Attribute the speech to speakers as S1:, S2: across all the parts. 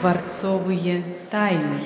S1: Дворцовые тайны.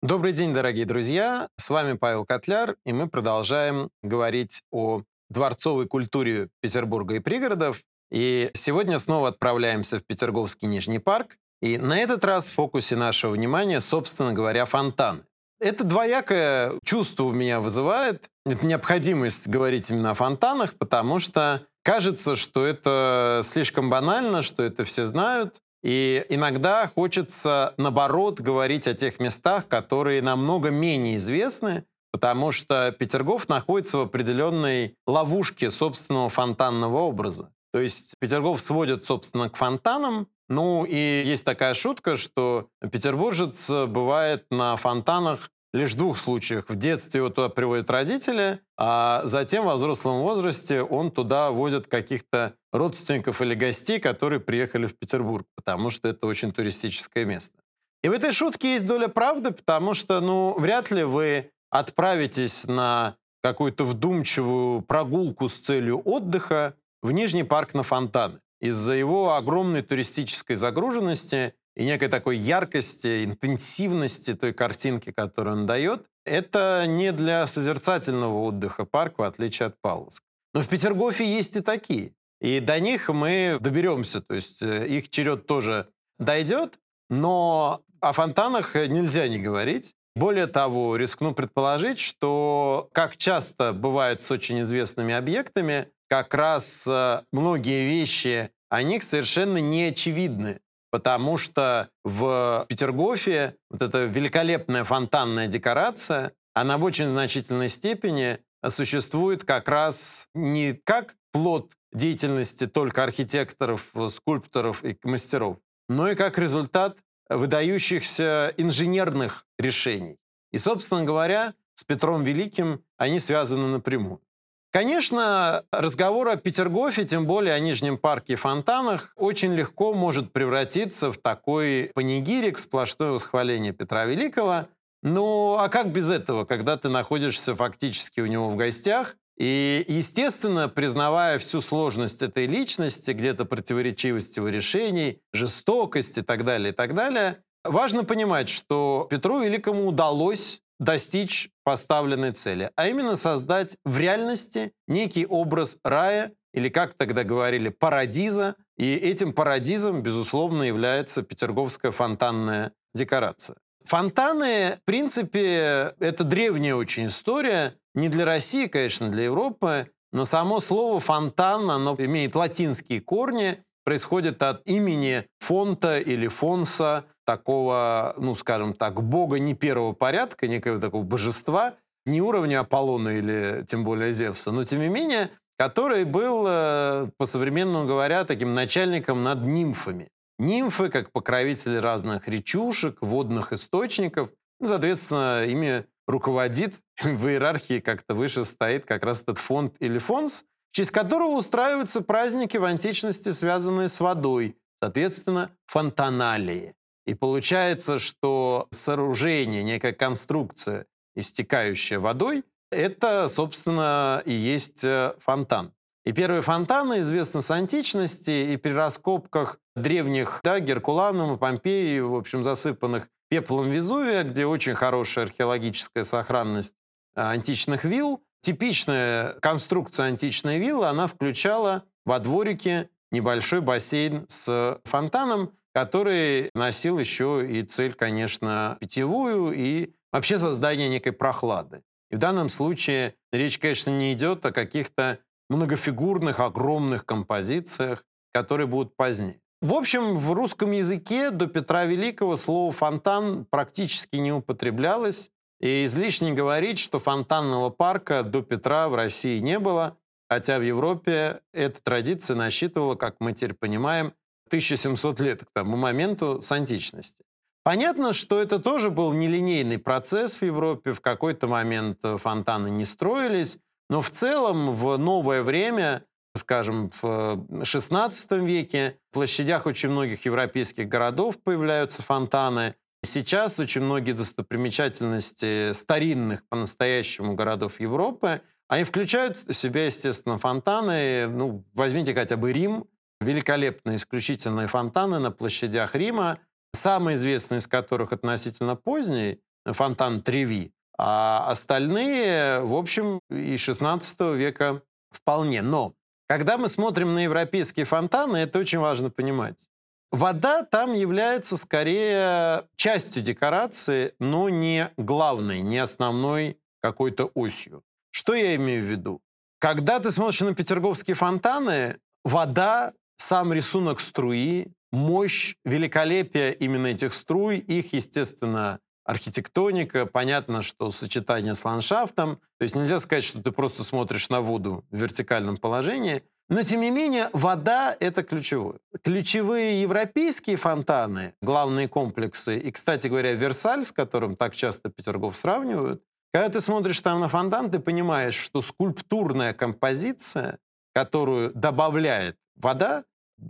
S2: Добрый день, дорогие друзья! С вами Павел Котляр, и мы продолжаем говорить о дворцовой культуре Петербурга и пригородов. И сегодня снова отправляемся в Петерговский Нижний парк. И на этот раз в фокусе нашего внимания, собственно говоря, фонтаны. Это двоякое чувство у меня вызывает. Это необходимость говорить именно о фонтанах, потому что кажется, что это слишком банально, что это все знают. И иногда хочется, наоборот, говорить о тех местах, которые намного менее известны, потому что Петергоф находится в определенной ловушке собственного фонтанного образа. То есть Петергоф сводит, собственно, к фонтанам, ну и есть такая шутка, что петербуржец бывает на фонтанах лишь в двух случаях. В детстве его туда приводят родители, а затем во взрослом возрасте он туда возит каких-то родственников или гостей, которые приехали в Петербург, потому что это очень туристическое место. И в этой шутке есть доля правды, потому что, ну, вряд ли вы отправитесь на какую-то вдумчивую прогулку с целью отдыха в Нижний парк на фонтаны. Из-за его огромной туристической загруженности и некой такой яркости, интенсивности той картинки, которую он дает, это не для созерцательного отдыха парк, в отличие от Павловска. Но в Петергофе есть и такие. И до них мы доберемся, то есть э, их черед тоже дойдет, но о фонтанах нельзя не говорить. Более того, рискну предположить, что, как часто бывает с очень известными объектами, как раз э, многие вещи о них совершенно не очевидны, потому что в Петергофе вот эта великолепная фонтанная декорация, она в очень значительной степени существует как раз не как плод деятельности только архитекторов, скульпторов и мастеров, но и как результат выдающихся инженерных решений. И, собственно говоря, с Петром Великим они связаны напрямую. Конечно, разговор о Петергофе, тем более о Нижнем парке и фонтанах, очень легко может превратиться в такой панигирик, сплошное восхваление Петра Великого. Ну, а как без этого, когда ты находишься фактически у него в гостях, и, естественно, признавая всю сложность этой личности, где-то противоречивость его решений, жестокость и так далее, и так далее, важно понимать, что Петру Великому удалось достичь поставленной цели, а именно создать в реальности некий образ рая, или, как тогда говорили, парадиза. И этим парадизом, безусловно, является петерговская фонтанная декорация. Фонтаны, в принципе, это древняя очень история. Не для России, конечно, для Европы. Но само слово «фонтан», оно имеет латинские корни, происходит от имени фонта или фонса, такого, ну, скажем так, бога не первого порядка, некого такого божества, не уровня Аполлона или тем более Зевса, но тем не менее, который был, э, по-современному говоря, таким начальником над нимфами. Нимфы, как покровители разных речушек, водных источников, соответственно, ими руководит в иерархии как-то выше стоит как раз этот фонд или фонс, в честь которого устраиваются праздники в античности, связанные с водой, соответственно, фонтаналии. И получается, что сооружение, некая конструкция, истекающая водой, это, собственно, и есть э, фонтан. И первые фонтаны известны с античности, и при раскопках древних, да, Геркуланум и Помпеи, в общем, засыпанных пеплом Везувия, где очень хорошая археологическая сохранность э, античных вилл, типичная конструкция античной виллы, она включала во дворике небольшой бассейн с фонтаном, который носил еще и цель, конечно, питьевую и вообще создание некой прохлады. И в данном случае речь, конечно, не идет о каких-то многофигурных, огромных композициях, которые будут позднее. В общем, в русском языке до Петра Великого слово «фонтан» практически не употреблялось, и излишне говорить, что фонтанного парка до Петра в России не было, хотя в Европе эта традиция насчитывала, как мы теперь понимаем, 1700 лет к тому моменту с античности. Понятно, что это тоже был нелинейный процесс в Европе. В какой-то момент э, фонтаны не строились. Но в целом в новое время, скажем, в XVI веке, в площадях очень многих европейских городов появляются фонтаны. Сейчас очень многие достопримечательности старинных по-настоящему городов Европы, они включают в себя, естественно, фонтаны. Ну, возьмите хотя бы Рим, великолепные, исключительные фонтаны на площадях Рима, самый известный из которых относительно поздний, фонтан Треви, а остальные, в общем, и 16 века вполне. Но когда мы смотрим на европейские фонтаны, это очень важно понимать. Вода там является скорее частью декорации, но не главной, не основной какой-то осью. Что я имею в виду? Когда ты смотришь на петерговские фонтаны, вода, сам рисунок струи, мощь, великолепие именно этих струй, их, естественно, архитектоника, понятно, что сочетание с ландшафтом. То есть нельзя сказать, что ты просто смотришь на воду в вертикальном положении. Но, тем не менее, вода — это ключевое. Ключевые европейские фонтаны, главные комплексы, и, кстати говоря, Версаль, с которым так часто Петергоф сравнивают, когда ты смотришь там на фонтан, ты понимаешь, что скульптурная композиция, которую добавляет вода,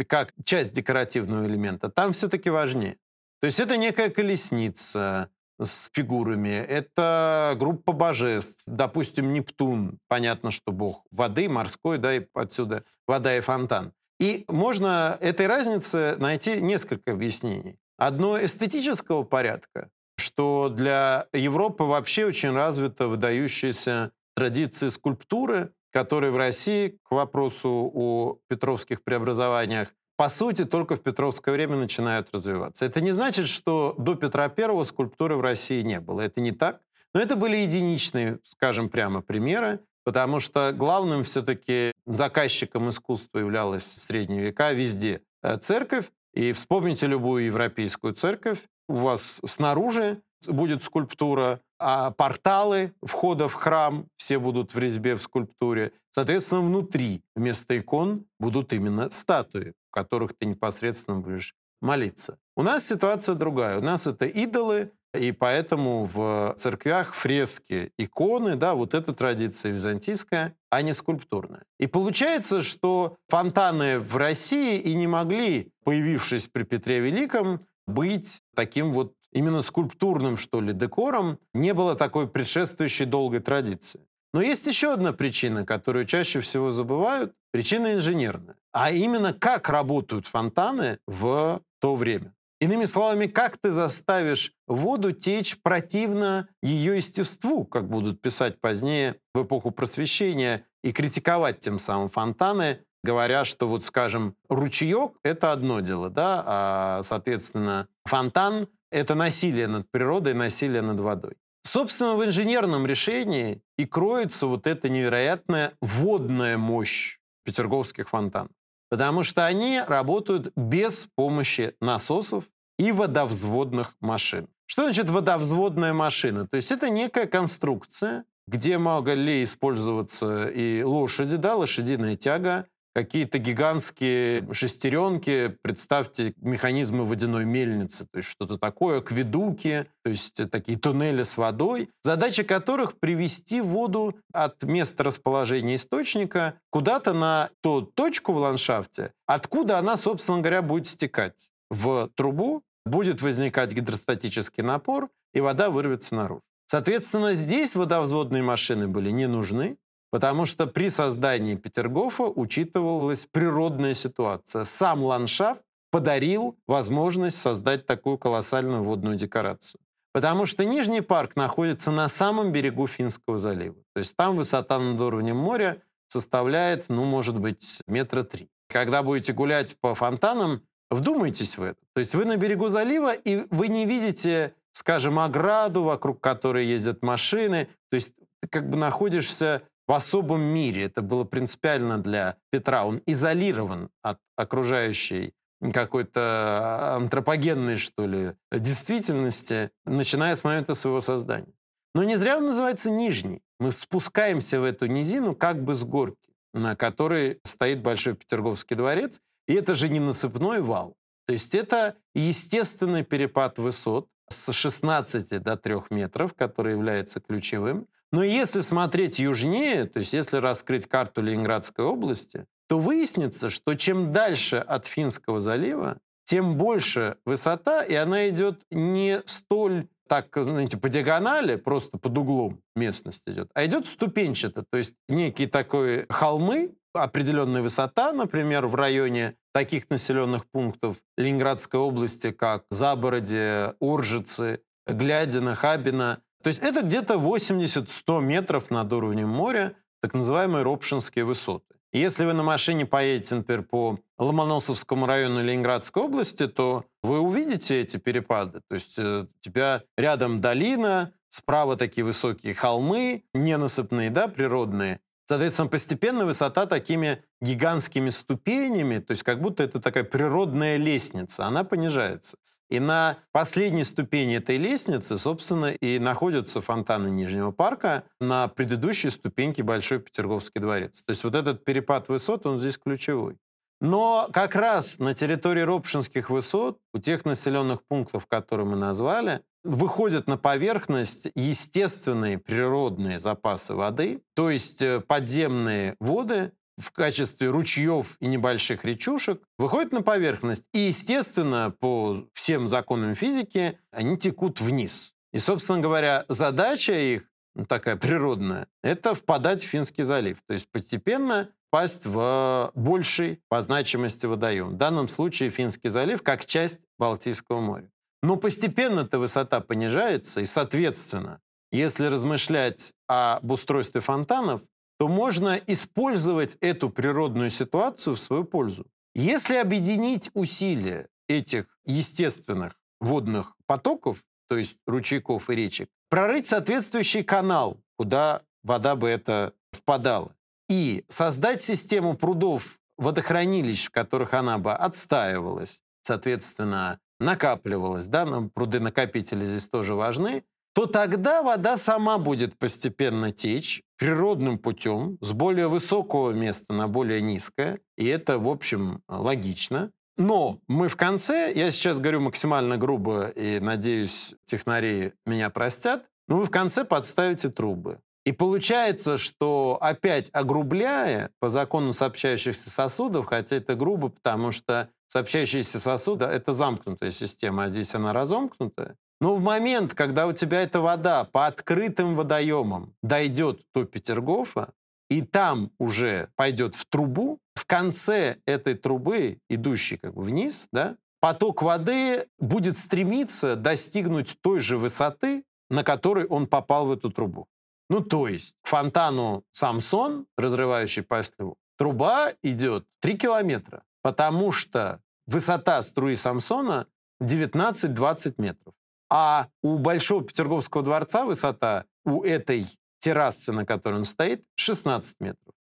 S2: как часть декоративного элемента, там все-таки важнее. То есть это некая колесница, с фигурами. Это группа божеств. Допустим, Нептун. Понятно, что бог воды, морской, да, и отсюда вода и фонтан. И можно этой разнице найти несколько объяснений. Одно эстетического порядка, что для Европы вообще очень развита выдающаяся традиция скульптуры, которая в России, к вопросу о петровских преобразованиях, по сути, только в Петровское время начинают развиваться. Это не значит, что до Петра I скульптуры в России не было. Это не так. Но это были единичные, скажем прямо, примеры, потому что главным все-таки заказчиком искусства являлась в средние века везде э, церковь. И вспомните любую европейскую церковь, у вас снаружи будет скульптура, а порталы входа в храм все будут в резьбе в скульптуре. Соответственно, внутри вместо икон будут именно статуи в которых ты непосредственно будешь молиться. У нас ситуация другая. У нас это идолы, и поэтому в церквях фрески, иконы, да, вот эта традиция византийская, а не скульптурная. И получается, что фонтаны в России и не могли, появившись при Петре Великом, быть таким вот именно скульптурным, что ли, декором. Не было такой предшествующей долгой традиции. Но есть еще одна причина, которую чаще всего забывают. Причина инженерная. А именно, как работают фонтаны в то время. Иными словами, как ты заставишь воду течь противно ее естеству, как будут писать позднее в эпоху просвещения, и критиковать тем самым фонтаны, говоря, что вот, скажем, ручеек — это одно дело, да, а, соответственно, фонтан — это насилие над природой, насилие над водой. Собственно, в инженерном решении и кроется вот эта невероятная водная мощь петерговских фонтанов. Потому что они работают без помощи насосов и водовзводных машин. Что значит водовзводная машина? То есть это некая конструкция, где могли использоваться и лошади, да, лошадиная тяга, какие-то гигантские шестеренки, представьте механизмы водяной мельницы, то есть что-то такое, акведуки, то есть такие туннели с водой, задача которых привести воду от места расположения источника куда-то на ту точку в ландшафте, откуда она, собственно говоря, будет стекать в трубу, будет возникать гидростатический напор, и вода вырвется наружу. Соответственно, здесь водовзводные машины были не нужны, Потому что при создании Петергофа учитывалась природная ситуация. Сам ландшафт подарил возможность создать такую колоссальную водную декорацию. Потому что Нижний парк находится на самом берегу Финского залива. То есть там высота над уровнем моря составляет, ну, может быть, метра три. Когда будете гулять по фонтанам, вдумайтесь в это. То есть вы на берегу залива, и вы не видите, скажем, ограду, вокруг которой ездят машины. То есть как бы находишься в особом мире. Это было принципиально для Петра. Он изолирован от окружающей какой-то антропогенной, что ли, действительности, начиная с момента своего создания. Но не зря он называется Нижний. Мы спускаемся в эту низину как бы с горки, на которой стоит Большой Петерговский дворец, и это же не насыпной вал. То есть это естественный перепад высот с 16 до 3 метров, который является ключевым. Но если смотреть южнее, то есть если раскрыть карту Ленинградской области, то выяснится, что чем дальше от Финского залива, тем больше высота, и она идет не столь так, знаете, по диагонали, просто под углом местность идет, а идет ступенчато, то есть некие такой холмы, определенная высота, например, в районе таких населенных пунктов Ленинградской области, как Забороде, Уржицы, Глядина, Хабина. То есть это где-то 80-100 метров над уровнем моря, так называемые Ропшинские высоты. Если вы на машине поедете, например, по Ломоносовскому району Ленинградской области, то вы увидите эти перепады. То есть э, у тебя рядом долина, справа такие высокие холмы, ненасыпные, да, природные. Соответственно, постепенно высота такими гигантскими ступенями, то есть как будто это такая природная лестница, она понижается. И на последней ступени этой лестницы, собственно, и находятся фонтаны Нижнего парка на предыдущей ступеньке Большой Петерговский дворец. То есть вот этот перепад высот, он здесь ключевой. Но как раз на территории Ропшинских высот, у тех населенных пунктов, которые мы назвали, выходят на поверхность естественные природные запасы воды, то есть э, подземные воды, в качестве ручьев и небольших речушек выходят на поверхность. И, естественно, по всем законам физики они текут вниз. И, собственно говоря, задача их, ну, такая природная, это впадать в Финский залив. То есть постепенно пасть в больший по значимости водоем. В данном случае Финский залив как часть Балтийского моря. Но постепенно эта высота понижается, и, соответственно, если размышлять об устройстве фонтанов, то можно использовать эту природную ситуацию в свою пользу. Если объединить усилия этих естественных водных потоков, то есть ручейков и речек, прорыть соответствующий канал, куда вода бы это впадала, и создать систему прудов, водохранилищ, в которых она бы отстаивалась, соответственно, накапливалась, да, пруды-накопители здесь тоже важны, то тогда вода сама будет постепенно течь природным путем с более высокого места на более низкое. И это, в общем, логично. Но мы в конце, я сейчас говорю максимально грубо, и надеюсь, технари меня простят, но вы в конце подставите трубы. И получается, что опять огрубляя по закону сообщающихся сосудов, хотя это грубо, потому что сообщающиеся сосуды — это замкнутая система, а здесь она разомкнутая, но в момент, когда у тебя эта вода по открытым водоемам дойдет до Петергофа, и там уже пойдет в трубу, в конце этой трубы, идущей как бы вниз, да, поток воды будет стремиться достигнуть той же высоты, на которой он попал в эту трубу. Ну, то есть к фонтану Самсон, разрывающий Пастлеву, труба идет 3 километра, потому что высота струи Самсона 19-20 метров. А у Большого Петерговского дворца высота у этой террасы, на которой он стоит, 16 метров.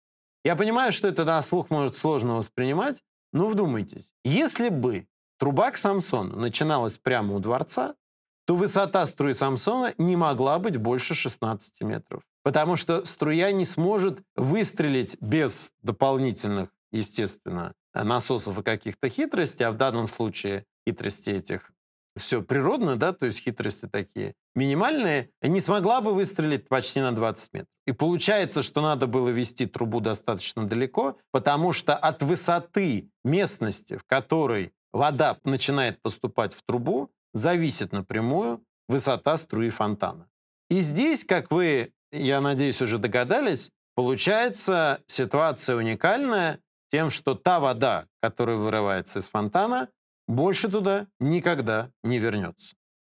S2: Я понимаю, что это на слух может сложно воспринимать, но вдумайтесь. Если бы труба к Самсону начиналась прямо у дворца, то высота струи Самсона не могла быть больше 16 метров. Потому что струя не сможет выстрелить без дополнительных, естественно, насосов и каких-то хитростей, а в данном случае хитрости этих все природно, да, то есть хитрости такие минимальные, не смогла бы выстрелить почти на 20 метров. И получается, что надо было вести трубу достаточно далеко, потому что от высоты местности, в которой вода начинает поступать в трубу, зависит напрямую высота струи фонтана. И здесь, как вы, я надеюсь, уже догадались, получается ситуация уникальная тем, что та вода, которая вырывается из фонтана, больше туда никогда не вернется.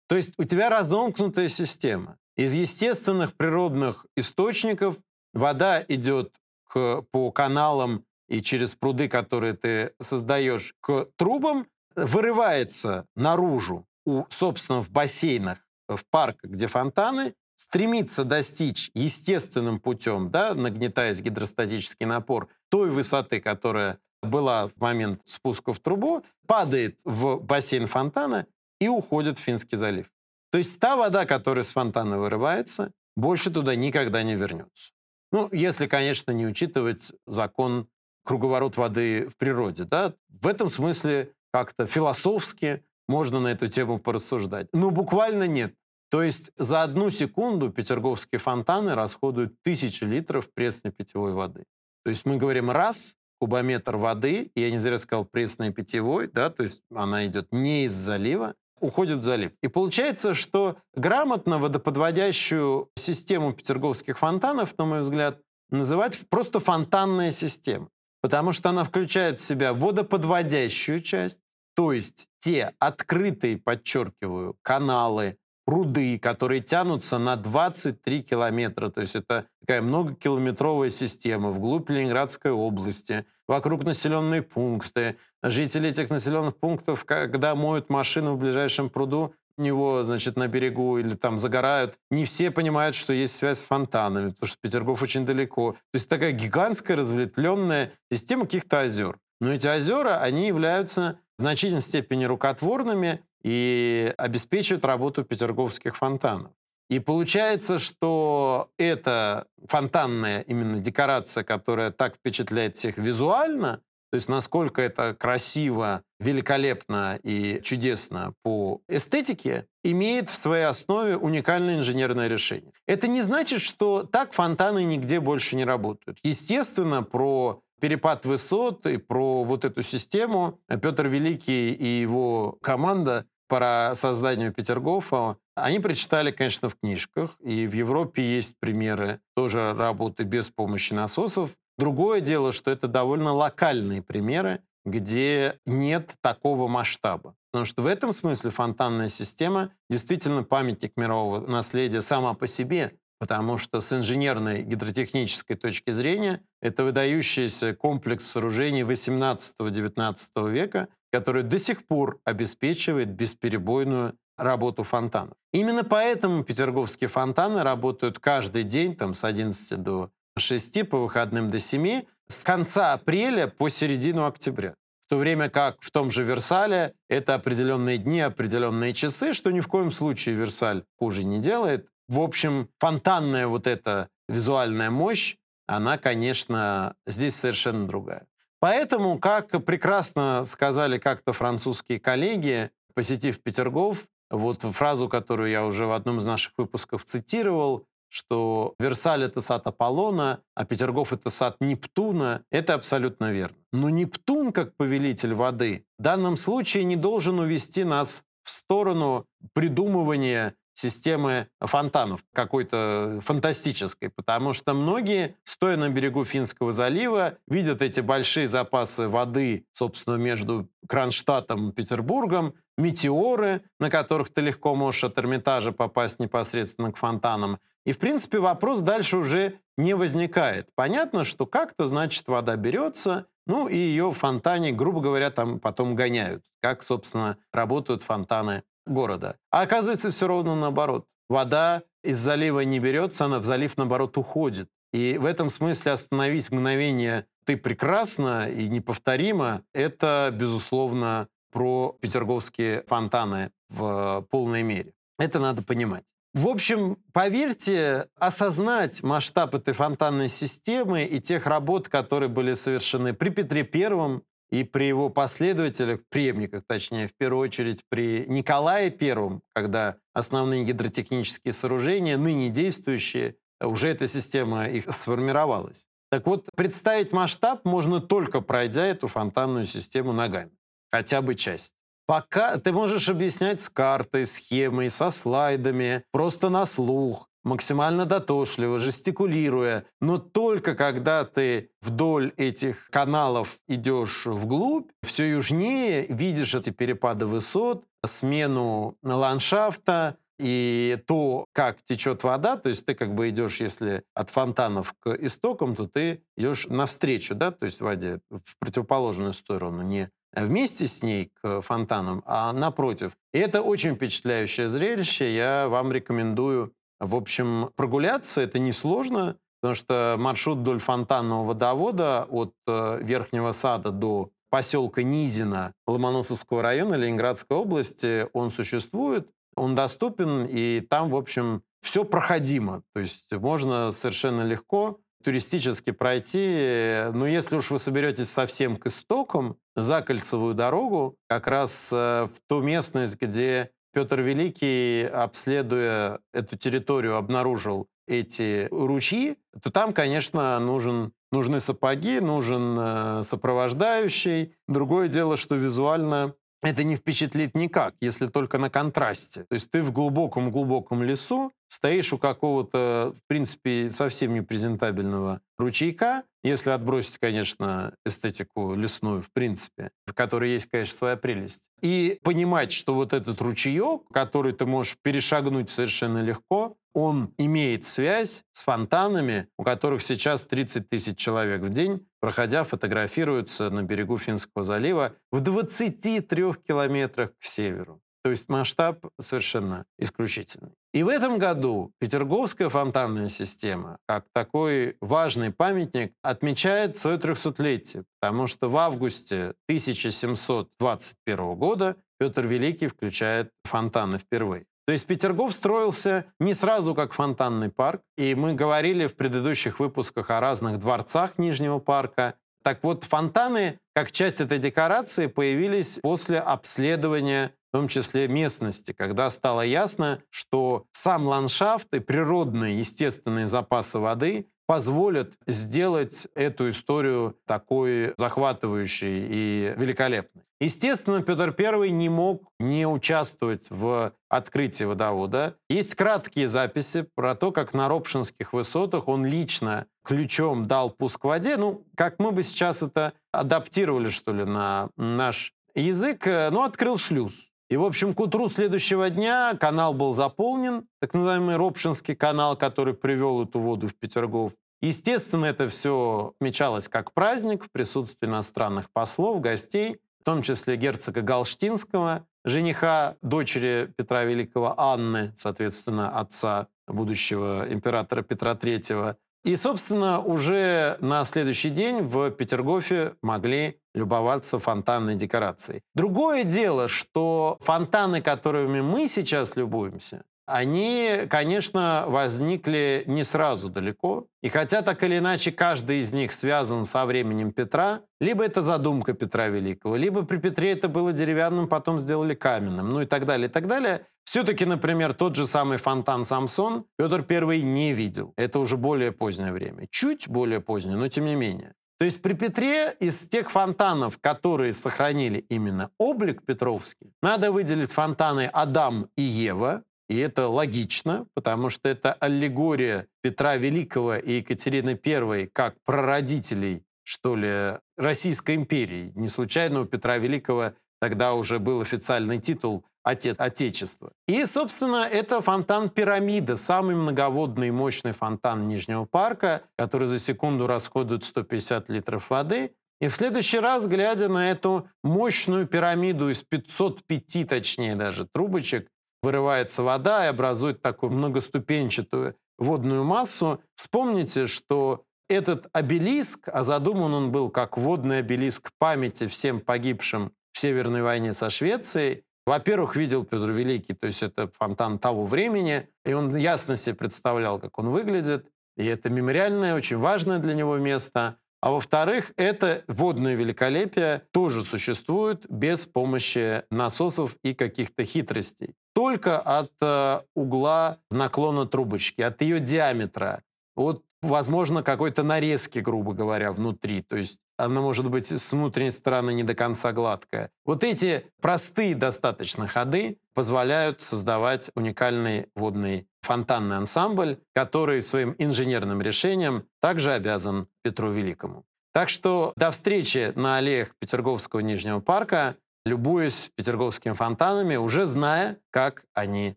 S2: То есть у тебя разомкнутая система. Из естественных природных источников вода идет к, по каналам и через пруды, которые ты создаешь, к трубам, вырывается наружу, у, собственно, в бассейнах, в парках, где фонтаны, стремится достичь естественным путем, да, нагнетаясь гидростатический напор, той высоты, которая была в момент спуска в трубу, падает в бассейн фонтана и уходит в Финский залив. То есть та вода, которая с фонтана вырывается, больше туда никогда не вернется. Ну, если, конечно, не учитывать закон круговорот воды в природе. Да? В этом смысле как-то философски можно на эту тему порассуждать. Но буквально нет. То есть за одну секунду петерговские фонтаны расходуют тысячи литров пресной питьевой воды. То есть мы говорим раз, кубометр воды, я не зря сказал пресной питьевой, да, то есть она идет не из залива, уходит в залив. И получается, что грамотно водоподводящую систему петерговских фонтанов, на мой взгляд, называть просто фонтанная система. Потому что она включает в себя водоподводящую часть, то есть те открытые, подчеркиваю, каналы, пруды, которые тянутся на 23 километра. То есть это такая многокилометровая система вглубь Ленинградской области, вокруг населенные пункты. Жители этих населенных пунктов, когда моют машину в ближайшем пруду, него, значит, на берегу или там загорают, не все понимают, что есть связь с фонтанами, потому что Петергоф очень далеко. То есть такая гигантская разветвленная система каких-то озер. Но эти озера, они являются в значительной степени рукотворными и обеспечивают работу петерговских фонтанов. И получается, что эта фонтанная именно декорация, которая так впечатляет всех визуально, то есть насколько это красиво, великолепно и чудесно по эстетике, имеет в своей основе уникальное инженерное решение. Это не значит, что так фонтаны нигде больше не работают. Естественно, про перепад высот и про вот эту систему Петр Великий и его команда по созданию Петергофа, они прочитали, конечно, в книжках, и в Европе есть примеры тоже работы без помощи насосов. Другое дело, что это довольно локальные примеры, где нет такого масштаба. Потому что в этом смысле фонтанная система действительно памятник мирового наследия сама по себе, потому что с инженерной гидротехнической точки зрения это выдающийся комплекс сооружений 18-19 века, который до сих пор обеспечивает бесперебойную работу фонтанов. Именно поэтому петерговские фонтаны работают каждый день там, с 11 до 6, по выходным до 7, с конца апреля по середину октября. В то время как в том же Версале это определенные дни, определенные часы, что ни в коем случае Версаль хуже не делает. В общем, фонтанная вот эта визуальная мощь, она, конечно, здесь совершенно другая. Поэтому, как прекрасно сказали как-то французские коллеги, посетив Петергоф, вот фразу, которую я уже в одном из наших выпусков цитировал, что Версаль — это сад Аполлона, а Петергоф — это сад Нептуна, это абсолютно верно. Но Нептун, как повелитель воды, в данном случае не должен увести нас в сторону придумывания системы фонтанов какой-то фантастической, потому что многие, стоя на берегу Финского залива, видят эти большие запасы воды, собственно, между Кронштадтом и Петербургом, метеоры, на которых ты легко можешь от Эрмитажа попасть непосредственно к фонтанам. И, в принципе, вопрос дальше уже не возникает. Понятно, что как-то, значит, вода берется, ну и ее в фонтане, грубо говоря, там потом гоняют. Как, собственно, работают фонтаны города. А оказывается, все ровно наоборот. Вода из залива не берется, она в залив, наоборот, уходит. И в этом смысле остановить мгновение «ты прекрасна и неповторима» — это, безусловно, про петерговские фонтаны в полной мере. Это надо понимать. В общем, поверьте, осознать масштаб этой фонтанной системы и тех работ, которые были совершены при Петре Первом, и при его последователях, преемниках, точнее, в первую очередь при Николае I, когда основные гидротехнические сооружения, ныне действующие, уже эта система их сформировалась. Так вот, представить масштаб можно только пройдя эту фонтанную систему ногами. Хотя бы часть. Пока ты можешь объяснять с картой, схемой, со слайдами, просто на слух, максимально дотошливо, жестикулируя. Но только когда ты вдоль этих каналов идешь вглубь, все южнее, видишь эти перепады высот, смену ландшафта, и то, как течет вода, то есть ты как бы идешь, если от фонтанов к истокам, то ты идешь навстречу, да, то есть воде, в противоположную сторону, не вместе с ней к фонтанам, а напротив. И это очень впечатляющее зрелище. Я вам рекомендую в общем, прогуляться это несложно, потому что маршрут вдоль фонтанного водовода от э, Верхнего Сада до поселка Низина Ломоносовского района Ленинградской области, он существует, он доступен, и там, в общем, все проходимо. То есть можно совершенно легко туристически пройти. Но если уж вы соберетесь совсем к истокам, за кольцевую дорогу, как раз э, в ту местность, где Петр Великий, обследуя эту территорию, обнаружил эти ручьи, то там, конечно, нужен, нужны сапоги, нужен э, сопровождающий. Другое дело, что визуально это не впечатлит никак, если только на контрасте. То есть ты в глубоком-глубоком лесу, стоишь у какого-то, в принципе, совсем непрезентабельного ручейка, если отбросить, конечно, эстетику лесную, в принципе, в которой есть, конечно, своя прелесть, и понимать, что вот этот ручеек, который ты можешь перешагнуть совершенно легко, он имеет связь с фонтанами, у которых сейчас 30 тысяч человек в день, проходя, фотографируются на берегу Финского залива в 23 километрах к северу. То есть масштаб совершенно исключительный. И в этом году Петерговская фонтанная система, как такой важный памятник, отмечает свое 300-летие, потому что в августе 1721 года Петр Великий включает фонтаны впервые. То есть Петергоф строился не сразу как фонтанный парк, и мы говорили в предыдущих выпусках о разных дворцах Нижнего парка. Так вот, фонтаны, как часть этой декорации, появились после обследования в том числе местности, когда стало ясно, что сам ландшафт и природные естественные запасы воды позволят сделать эту историю такой захватывающей и великолепной. Естественно, Петр I не мог не участвовать в открытии водовода. Есть краткие записи про то, как на Ропшинских высотах он лично ключом дал пуск воде. Ну, как мы бы сейчас это адаптировали, что ли, на наш язык, э, ну, открыл шлюз. И, в общем, к утру следующего дня канал был заполнен, так называемый Ропшинский канал, который привел эту воду в Петергоф. Естественно, это все отмечалось как праздник в присутствии иностранных послов, гостей, в том числе герцога Галштинского, жениха дочери Петра Великого Анны, соответственно, отца будущего императора Петра III, и, собственно, уже на следующий день в Петергофе могли любоваться фонтанной декорацией. Другое дело, что фонтаны, которыми мы сейчас любуемся, они, конечно, возникли не сразу далеко. И хотя так или иначе каждый из них связан со временем Петра, либо это задумка Петра Великого, либо при Петре это было деревянным, потом сделали каменным, ну и так далее, и так далее. Все-таки, например, тот же самый фонтан Самсон Петр I не видел. Это уже более позднее время. Чуть более позднее, но тем не менее. То есть при Петре из тех фонтанов, которые сохранили именно облик Петровский, надо выделить фонтаны Адам и Ева, и это логично, потому что это аллегория Петра Великого и Екатерины I как прародителей, что ли, Российской империи. Не случайно у Петра Великого тогда уже был официальный титул «Отец Отечества». И, собственно, это фонтан «Пирамида», самый многоводный и мощный фонтан Нижнего парка, который за секунду расходует 150 литров воды. И в следующий раз, глядя на эту мощную пирамиду из 505, точнее даже, трубочек, вырывается вода и образует такую многоступенчатую водную массу. Вспомните, что этот обелиск, а задуман он был как водный обелиск памяти всем погибшим в Северной войне со Швецией, во-первых, видел Петр Великий, то есть это фонтан того времени, и он ясно себе представлял, как он выглядит, и это мемориальное, очень важное для него место. А во-вторых, это водное великолепие тоже существует без помощи насосов и каких-то хитростей. Только от э, угла наклона трубочки, от ее диаметра, от, возможно, какой-то нарезки, грубо говоря, внутри. То есть она может быть с внутренней стороны не до конца гладкая. Вот эти простые достаточно ходы позволяют создавать уникальный водный фонтанный ансамбль, который своим инженерным решением также обязан Петру Великому. Так что до встречи на аллеях Петерговского Нижнего парка, любуясь петерговскими фонтанами, уже зная, как они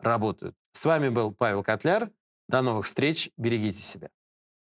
S2: работают. С вами был Павел Котляр. До новых встреч. Берегите себя.